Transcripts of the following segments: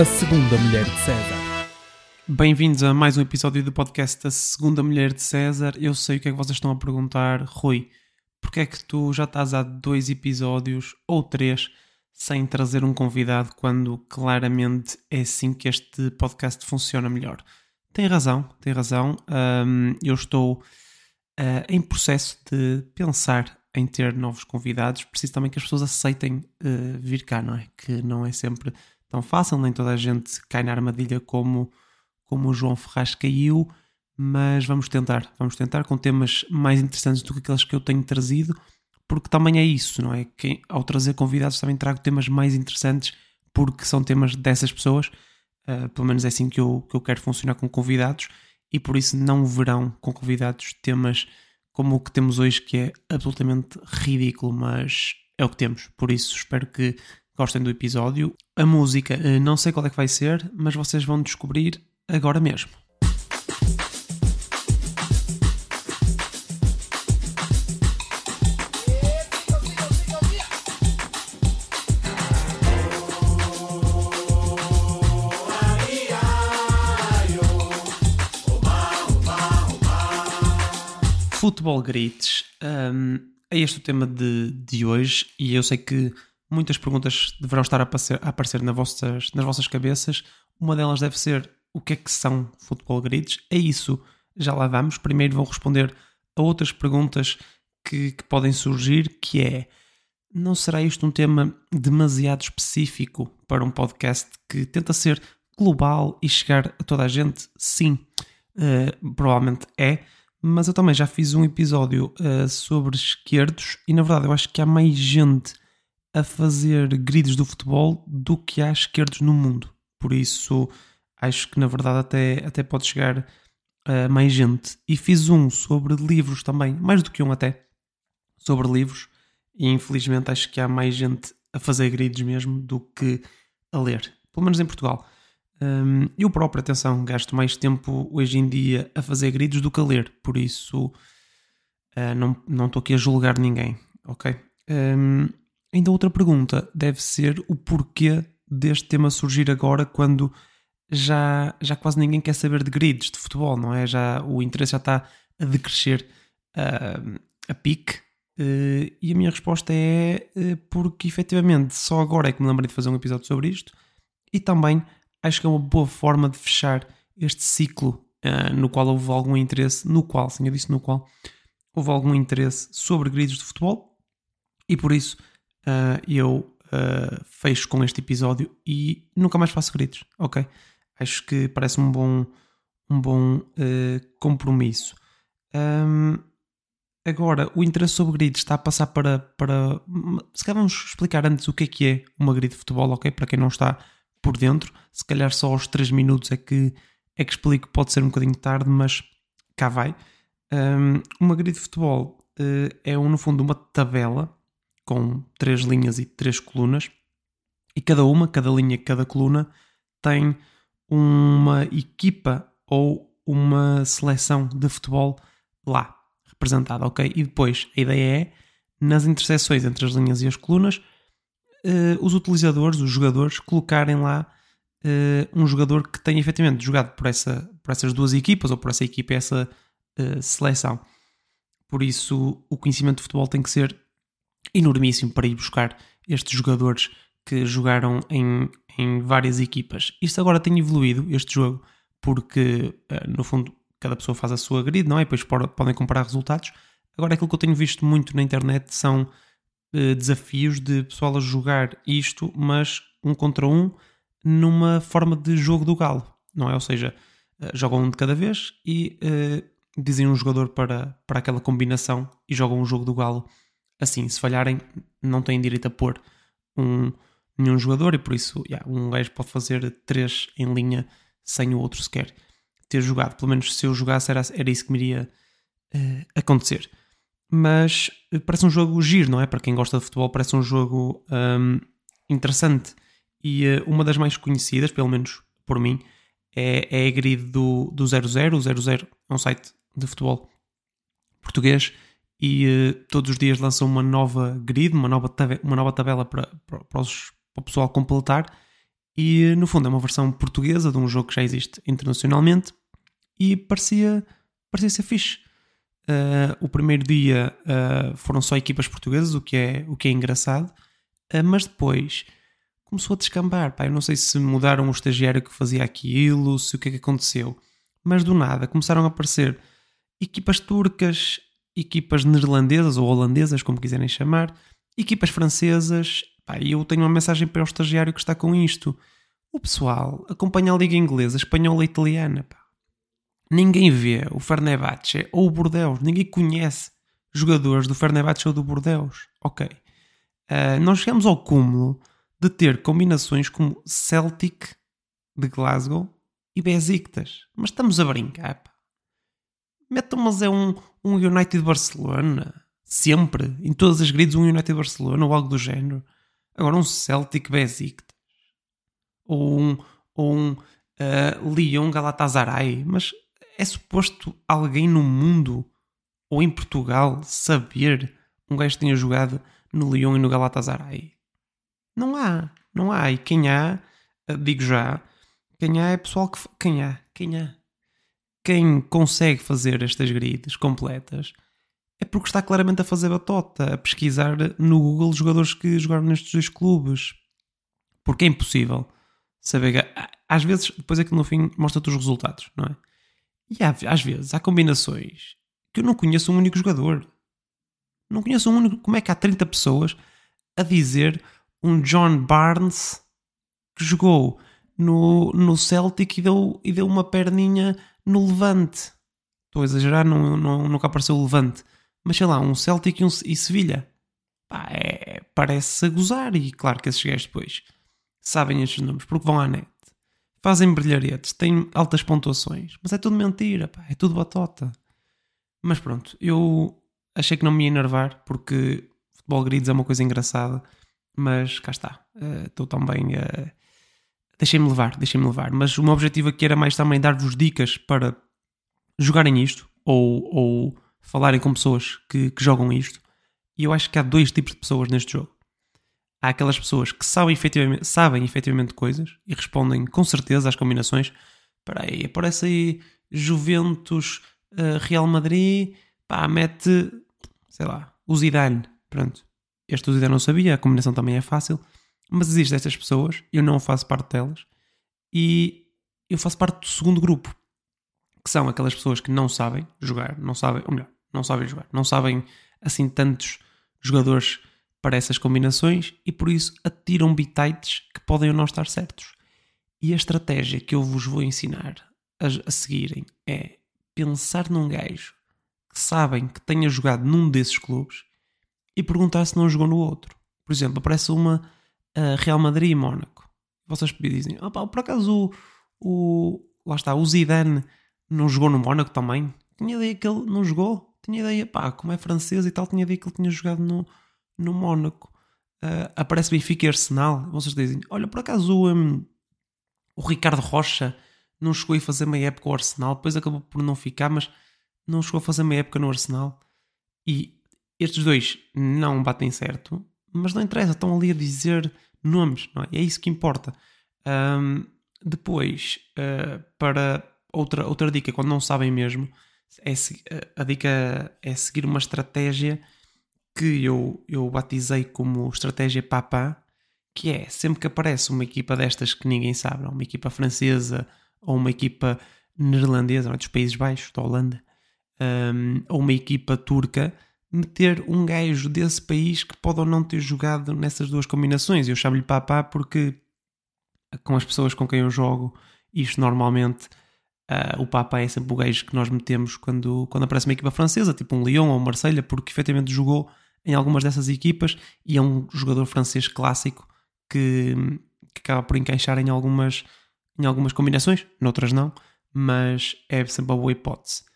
A Segunda Mulher de César. Bem-vindos a mais um episódio do podcast A Segunda Mulher de César. Eu sei o que é que vocês estão a perguntar. Rui, porque é que tu já estás há dois episódios ou três sem trazer um convidado quando claramente é assim que este podcast funciona melhor? Tem razão, tem razão. Um, eu estou uh, em processo de pensar em ter novos convidados. Preciso também que as pessoas aceitem uh, vir cá, não é? Que não é sempre tão fácil, nem toda a gente cai na armadilha como, como o João Ferraz caiu, mas vamos tentar, vamos tentar com temas mais interessantes do que aqueles que eu tenho trazido, porque também é isso, não é? Que ao trazer convidados também trago temas mais interessantes, porque são temas dessas pessoas, uh, pelo menos é assim que eu, que eu quero funcionar com convidados, e por isso não verão com convidados temas como o que temos hoje, que é absolutamente ridículo, mas é o que temos. Por isso espero que gostem do episódio. A música, eh, não sei qual é que vai ser, mas vocês vão descobrir agora mesmo. Futebol Grites um, é este o tema de, de hoje e eu sei que muitas perguntas deverão estar a aparecer, a aparecer nas, vossas, nas vossas cabeças. Uma delas deve ser o que é que são futebol grids? É isso, já lá vamos. Primeiro vou responder a outras perguntas que, que podem surgir, que é não será isto um tema demasiado específico para um podcast que tenta ser global e chegar a toda a gente? Sim, uh, provavelmente é, mas eu também já fiz um episódio uh, sobre esquerdos e na verdade eu acho que há mais gente a fazer grids do futebol do que há esquerdos no mundo. Por isso, acho que na verdade até, até pode chegar a mais gente. E fiz um sobre livros também, mais do que um até, sobre livros. E infelizmente acho que há mais gente a fazer grids mesmo do que a ler. Pelo menos em Portugal. Um, eu próprio, atenção, gasto mais tempo hoje em dia a fazer grids do que a ler. Por isso, uh, não estou aqui a julgar ninguém, ok? Um, Ainda outra pergunta deve ser o porquê deste tema surgir agora quando já, já quase ninguém quer saber de grids de futebol, não é? Já, o interesse já está a decrescer uh, a pique. Uh, e a minha resposta é uh, porque efetivamente só agora é que me lembrei de fazer um episódio sobre isto e também acho que é uma boa forma de fechar este ciclo uh, no qual houve algum interesse, no qual, sim, eu disse no qual, houve algum interesse sobre grids de futebol e por isso uh, eu uh, fecho com este episódio e nunca mais faço gritos, ok? Acho que parece um bom, um bom uh, compromisso. Um, agora, o interesse sobre gritos está a passar para, para. Se calhar vamos explicar antes o que é que é uma grid de futebol, ok? Para quem não está por dentro, se calhar só aos 3 minutos é que, é que explico, pode ser um bocadinho tarde, mas cá vai. Um, uma grid de futebol uh, é, no fundo, uma tabela com três linhas e três colunas, e cada uma, cada linha, cada coluna tem uma equipa ou uma seleção de futebol lá representada, ok? E depois a ideia é, nas interseções entre as linhas e as colunas, uh, os utilizadores, os jogadores, colocarem lá uh, um jogador que tenha efetivamente jogado por, essa, por essas duas equipas ou por essa equipa, essa uh, seleção. Por isso, o conhecimento de futebol tem que ser enormíssimo para ir buscar estes jogadores que jogaram em, em várias equipas. Isto agora tem evoluído, este jogo, porque eh, no fundo cada pessoa faz a sua grid, não é? E depois podem comparar resultados. Agora aquilo que eu tenho visto muito na internet são uh, desafios de pessoal a jogar isto, mas um contra um, numa forma de jogo do galo, não é? Ou seja, uh, jogam um de cada vez e dizem um jogador para, para aquela combinação e jogam um jogo do galo assim, se falharem, não têm direito a pôr um, nenhum jogador e por isso yeah, um gajo pode fazer três em linha sem o outro sequer ter jogado. Pelo menos se eu jogasse era, era isso que me iria uh, acontecer. Mas uh, parece um jogo giro, não é? Para quem gosta de futebol, parece um jogo um, interessante. E uh, uma das mais conhecidas, pelo menos por mim, é, é a grid do, do 00. O 00 é um site de futebol português e uh, todos os dias lançam uma nova grid, uma nova, uma nova tabela para, para, para, os, para o pessoal completar. E no fundo é uma versão portuguesa de um jogo que já existe internacionalmente e parecia, parecia ser fixe. Uh, o primeiro dia uh, foram só equipas portuguesas, o que é, o que é engraçado, uh, mas depois começou a descambar. Pá, eu não sei se mudaram o estagiário que fazia aquilo, se o que é que aconteceu, mas do nada começaram a aparecer equipas turcas, equipas neerlandesas ou holandesas, como quiserem chamar, equipas francesas. E eu tenho uma mensagem para o estagiário que está com isto. O pessoal acompanha a Liga Inglesa, Espanhola e Italiana. Pá. Ninguém vê o Fenerbahçe ou o Bordeaux. Ninguém conhece jogadores do Fenerbahçe ou do Bordeaux. Ok. Uh, nós chegamos ao cúmulo de ter combinações como Celtic de Glasgow e Besiktas. Mas estamos a brincar. Metam, mas é um, um United Barcelona. Sempre. Em todas as grids, um United Barcelona ou algo do género. Agora, um Celtic Besiktas. Ou um, ou um uh, Lyon Galatasaray. Mas é suposto alguém no mundo ou em Portugal saber um gajo tenha jogado no Lyon e no Galatasaray? Não há, não há. E quem há, eh, digo já, quem há é pessoal que. Quem há? Quem há? Quem consegue fazer estas grids completas é porque está claramente a fazer batota, a pesquisar no Google jogadores que jogaram nestes dois clubes. Porque é impossível saber. Às vezes, depois é que no fim mostra-te os resultados, não é? E há, às vezes há combinações que eu não conheço um único jogador. Não conheço um único. Como é que há 30 pessoas a dizer um John Barnes que jogou no, no Celtic e deu, e deu uma perninha no Levante? Estou a exagerar, não, não, nunca apareceu o Levante. Mas sei lá, um Celtic e, um, e Sevilha. Pá, é, parece a gozar. E claro que esses gajos depois sabem estes números porque vão à net fazem brilharetes, têm altas pontuações, mas é tudo mentira, pá, é tudo batota. Mas pronto, eu achei que não me ia enervar porque futebol grids é uma coisa engraçada, mas cá está, eh, estou uh, também. Uh, deixem-me levar, deixem-me levar. Mas o meu objetivo aqui era mais também dar-vos dicas para jogarem isto ou, ou falarem com pessoas que, que jogam isto. E eu acho que há dois tipos de pessoas neste jogo há aquelas pessoas que sabem efetivamente, sabem efetivamente coisas e respondem com certeza às combinações. Espera aí, aparece aí Juventus, uh, Real Madrid, pá, mete, sei lá, o Zidane. Pronto, este o Zidane não sabia, a combinação também é fácil. Mas existem estas pessoas, eu não faço parte delas, e eu faço parte do segundo grupo, que são aquelas pessoas que não sabem jogar, não sabem, ou melhor, não sabem jogar, não sabem assim tantos jogadores para essas combinações e por isso atiram bitites que podem ou não estar certos. E a estratégia que eu vos vou ensinar a, a seguirem é pensar num gajo que sabem que tenha jogado num desses clubes e perguntar se não jogou no outro. Por exemplo, aparece uma Real Madrid e Mónaco. Vocês dizem, ah, por acaso o, o, lá está, o Zidane não jogou no Mónaco também? Tinha ideia que ele não jogou? Tinha ideia, pá, como é francês e tal, tinha ideia que ele tinha jogado no, no Mónaco. Uh, aparece Benfica e Arsenal. Vocês dizem: Olha, por acaso um, o Ricardo Rocha não chegou a fazer meia época ao Arsenal, depois acabou por não ficar, mas não chegou a fazer meia época no Arsenal. E estes dois não batem certo, mas não interessa, estão ali a dizer nomes, não é? é isso que importa. Um, depois, uh, para outra, outra dica, quando não sabem mesmo, é, a dica é seguir uma estratégia que eu, eu batizei como estratégia papá, que é sempre que aparece uma equipa destas que ninguém sabe, uma equipa francesa ou uma equipa neerlandesa, dos Países Baixos, da Holanda, um, ou uma equipa turca, meter um gajo desse país que pode ou não ter jogado nessas duas combinações. Eu chamo-lhe papá porque com as pessoas com quem eu jogo, isto normalmente uh, o papá é sempre o gajo que nós metemos quando, quando aparece uma equipa francesa, tipo um Lyon ou um Marselha, porque efetivamente jogou em algumas dessas equipas e é um jogador francês clássico que, que acaba por encaixar em algumas, em algumas combinações, noutras não, mas é sempre uma boa hipótese.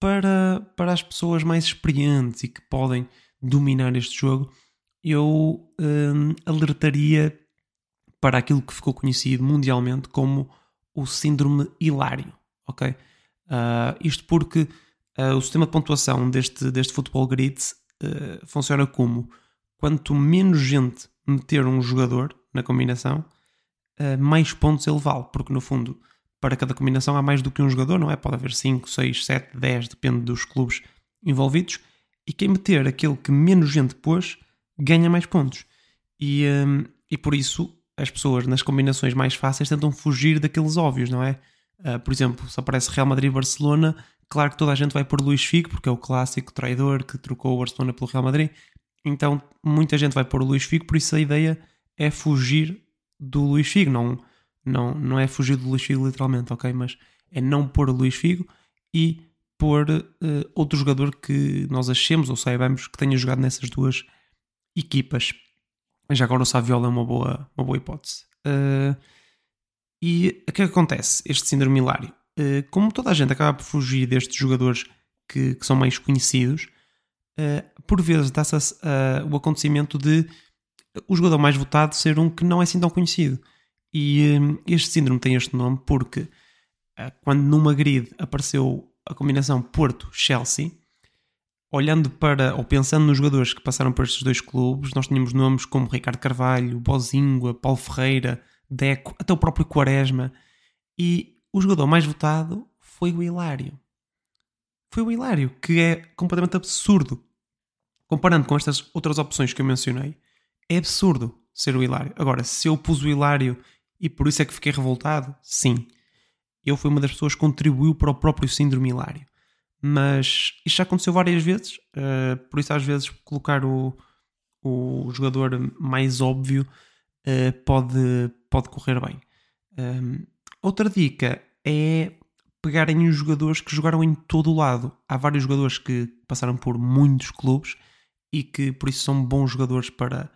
Para, para as pessoas mais experientes e que podem dominar este jogo, eu hum, alertaria para aquilo que ficou conhecido mundialmente como o síndrome hilário, ok? Uh, isto porque uh, o sistema de pontuação deste, deste Football Grids uh, funciona como quanto menos gente meter um jogador na combinação, mais pontos ele vale, porque no fundo, para cada combinação há mais do que um jogador, não é? Pode haver 5, 6, 7, 10, depende dos clubes envolvidos, e quem meter aquele que menos gente pôs ganha mais pontos. E, um, e por isso as pessoas nas combinações mais fáceis tentam fugir daqueles óbvios, não é? Uh, por exemplo, se aparece Real Madrid Barcelona, claro que toda a gente vai pôr Luís Figo, porque é o clássico traidor que trocou o Barcelona pelo Real Madrid. Então muita gente vai pôr o Luís Figo, por isso a ideia é fugir do Luís Figo, não, não, não é fugir do Luís Figo literalmente, ok? Mas é não pôr o Luís Figo e pôr uh, outro jogador que nós achemos ou saibamos que tenha jogado nessas duas equipas. Já agora o Saviola é uma boa, uma boa hipótese. Uh, e o que, é que acontece? Este síndrome hilário. Uh, como toda a gente acaba por fugir destes jogadores que, que são mais conhecidos, por vezes dá-se o acontecimento de o jogador mais votado ser um que não é assim tão conhecido. E este síndrome tem este nome porque quando numa grid apareceu a combinação Porto-Chelsea, olhando para, ou pensando nos jogadores que passaram por estes dois clubes, nós tínhamos nomes como Ricardo Carvalho, Bozingua, Paulo Ferreira, Deco, até o próprio Quaresma. E o jogador mais votado foi o Hilário. Foi o Hilário, que é completamente absurdo. Comparando com estas outras opções que eu mencionei, é absurdo ser o Hilário. Agora, se eu pus o Hilário e por isso é que fiquei revoltado, sim. Eu fui uma das pessoas que contribuiu para o próprio síndrome Hilário. Mas isto já aconteceu várias vezes, uh, por isso às vezes colocar o, o jogador mais óbvio uh, pode, pode correr bem. Um, ehm, outra dica é pegarem os jogadores que jogaram em todo o lado. Há vários jogadores que passaram por muitos clubes e que por isso são bons jogadores para,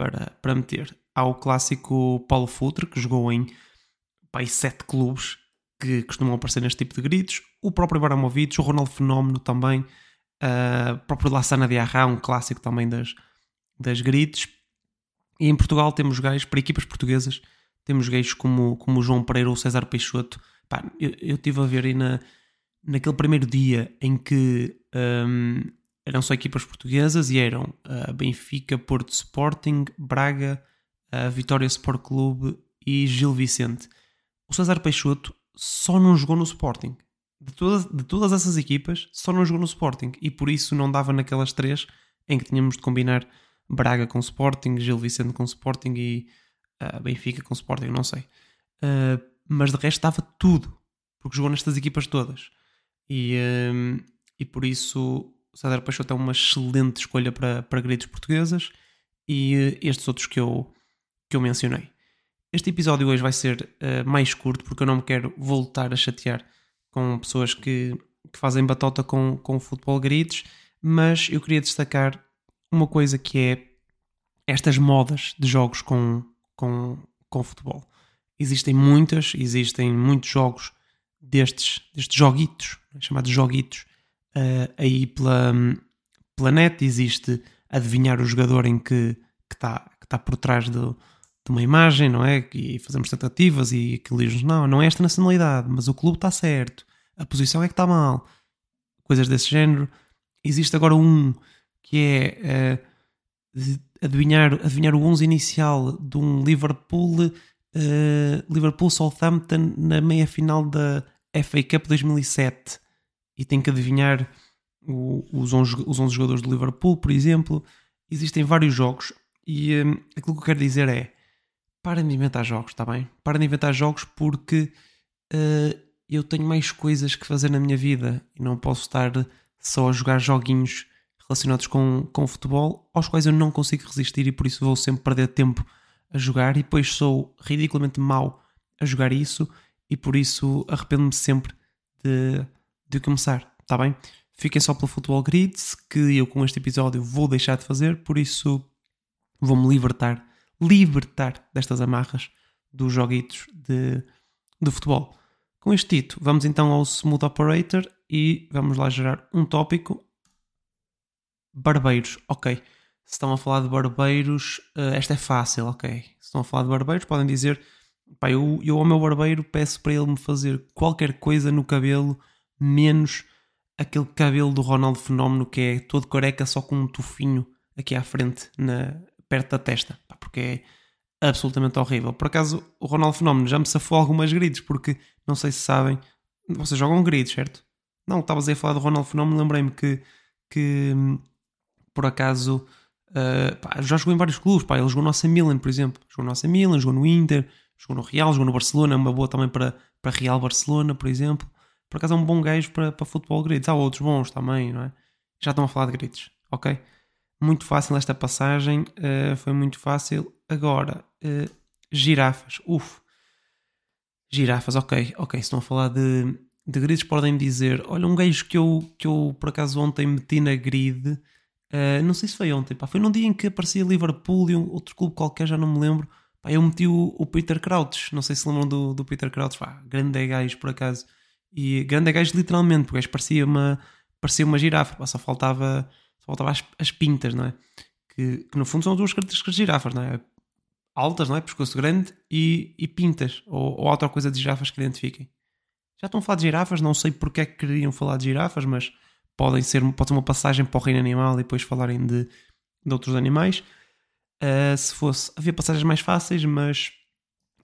para, para meter. Há o clássico Paulo Futre, que jogou em pai, sete clubes que costumam aparecer neste tipo de gritos. O próprio Ibrahimovic, o Ronaldo Fenómeno também, uh, o próprio Lassana Diarra, um clássico também das, das gritos. E em Portugal temos gays, para equipas portuguesas, temos gays como, como o João Pereira ou o César Peixoto. Pá, eu, eu estive a ver aí na, naquele primeiro dia em que um, eram só equipas portuguesas e eram uh, Benfica, Porto Sporting, Braga, uh, Vitória Sport Clube e Gil Vicente. O César Peixoto só não jogou no Sporting. De todas, de todas essas equipas, só não jogou no Sporting. E por isso não dava naquelas três em que tínhamos de combinar Braga com Sporting, Gil Vicente com Sporting e uh, Benfica com Sporting, não sei. Uh, mas de resto dava tudo, porque jogou nestas equipas todas. E, e por isso o César Peixoto é uma excelente escolha para, para gritos portuguesas e estes outros que eu, que eu mencionei. Este episódio hoje vai ser uh, mais curto porque eu não me quero voltar a chatear com pessoas que, que fazem batota com, com futebol gritos, mas eu queria destacar uma coisa que é estas modas de jogos com, com, com futebol. Existem muitas, existem muitos jogos destes, destes joguitos, chamados joguitos, uh, aí pela, pela net. Existe adivinhar o jogador em que está que tá por trás do, de uma imagem, não é? E fazemos tentativas e aquilo diz não, não é esta nacionalidade, mas o clube está certo, a posição é que está mal, coisas desse género. Existe agora um que é uh, adivinhar, adivinhar o 11 inicial de um Liverpool, uh, Liverpool Southampton na meia final da FA Cup 2007 e tem que adivinhar o, os, 11, os 11 jogadores do Liverpool, por exemplo. Existem vários jogos e um, aquilo que eu quero dizer é parem de inventar jogos, está bem? Parem de inventar jogos porque uh, eu tenho mais coisas que fazer na minha vida e não posso estar só a jogar joguinhos relacionados com, com futebol aos quais eu não consigo resistir e por isso vou sempre perder tempo a jogar e depois sou ridiculamente mau a jogar isso e por isso arrependo-me sempre de, de começar, está bem? Fiquem só pelo Futebol Grids, que eu com este episódio vou deixar de fazer, por isso vou-me libertar libertar destas amarras dos joguitos de, de futebol. Com este título, vamos então ao Smooth Operator e vamos lá gerar um tópico. Barbeiros, ok. Se estão a falar de barbeiros, uh, esta é fácil, ok. Se estão a falar de barbeiros, podem dizer: pá, eu, eu ao meu barbeiro peço para ele me fazer qualquer coisa no cabelo, menos aquele cabelo do Ronaldo Fenómeno que é todo careca, só com um tufinho aqui à frente, na, perto da testa, porque absolutamente horrível. Por acaso, o Ronaldo Fenómeno já me safou algumas grids, porque não sei se sabem, vocês jogam grids, certo? Não, estavas aí a falar do Ronaldo Fenómeno, lembrei-me que, que por acaso uh, pá, já jogou em vários clubes, pá, ele jogou no AC Milan, por exemplo, jogou no AC Milan, jogou no Inter, jogou no Real, jogou no Barcelona, é uma boa também para, para Real Barcelona, por exemplo. Por acaso é um bom gajo para, para futebol grids. Há outros bons também, não é? Já estão a falar de grids, ok? Muito fácil esta passagem, uh, foi muito fácil. Agora, uh, girafas, uff. Girafas, ok, ok. Se estão a falar de, de grids, podem dizer: olha, um gajo que eu, que eu por acaso ontem meti na grid, uh, não sei se foi ontem, pá, foi num dia em que aparecia Liverpool e um, outro clube qualquer, já não me lembro. Pá, eu meti o, o Peter Crouch, não sei se lembram do, do Peter Crouch, pá, grande gajo por acaso. E grande gajo literalmente, porque o gajo parecia uma, parecia uma girafa, só faltava, só faltava as, as pintas, não é? Que, que, no fundo são duas características de girafas, não é? Altas, não é? Pescoço grande e, e pintas, ou, ou outra coisa de girafas que identifiquem. Já estão a falar de girafas, não sei porque é que queriam falar de girafas, mas podem ser, pode ser uma passagem para o reino animal e depois falarem de, de outros animais. Uh, se fosse, havia passagens mais fáceis, mas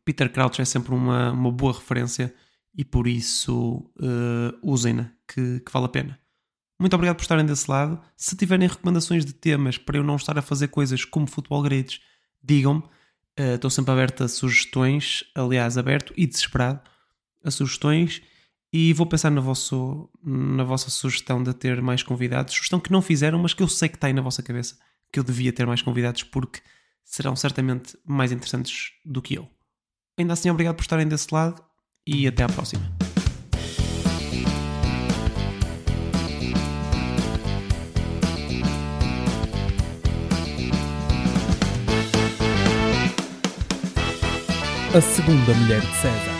Peter Crouch é sempre uma, uma boa referência e por isso uh, usem-na, que, que, vale a pena. Muito obrigado por estarem desse lado. Se tiverem recomendações de temas para eu não estar a fazer coisas como futebol grids, digam-me. Uh, estou sempre aberto a sugestões, aliás, aberto e desesperado a sugestões. E vou pensar no vosso, na vossa sugestão de ter mais convidados. Sugestão que não fizeram, mas que eu sei que está aí na vossa cabeça. Que eu devia ter mais convidados porque serão certamente mais interessantes do que eu. Ainda assim, obrigado por estarem desse lado e até à próxima. A segunda mulher de César.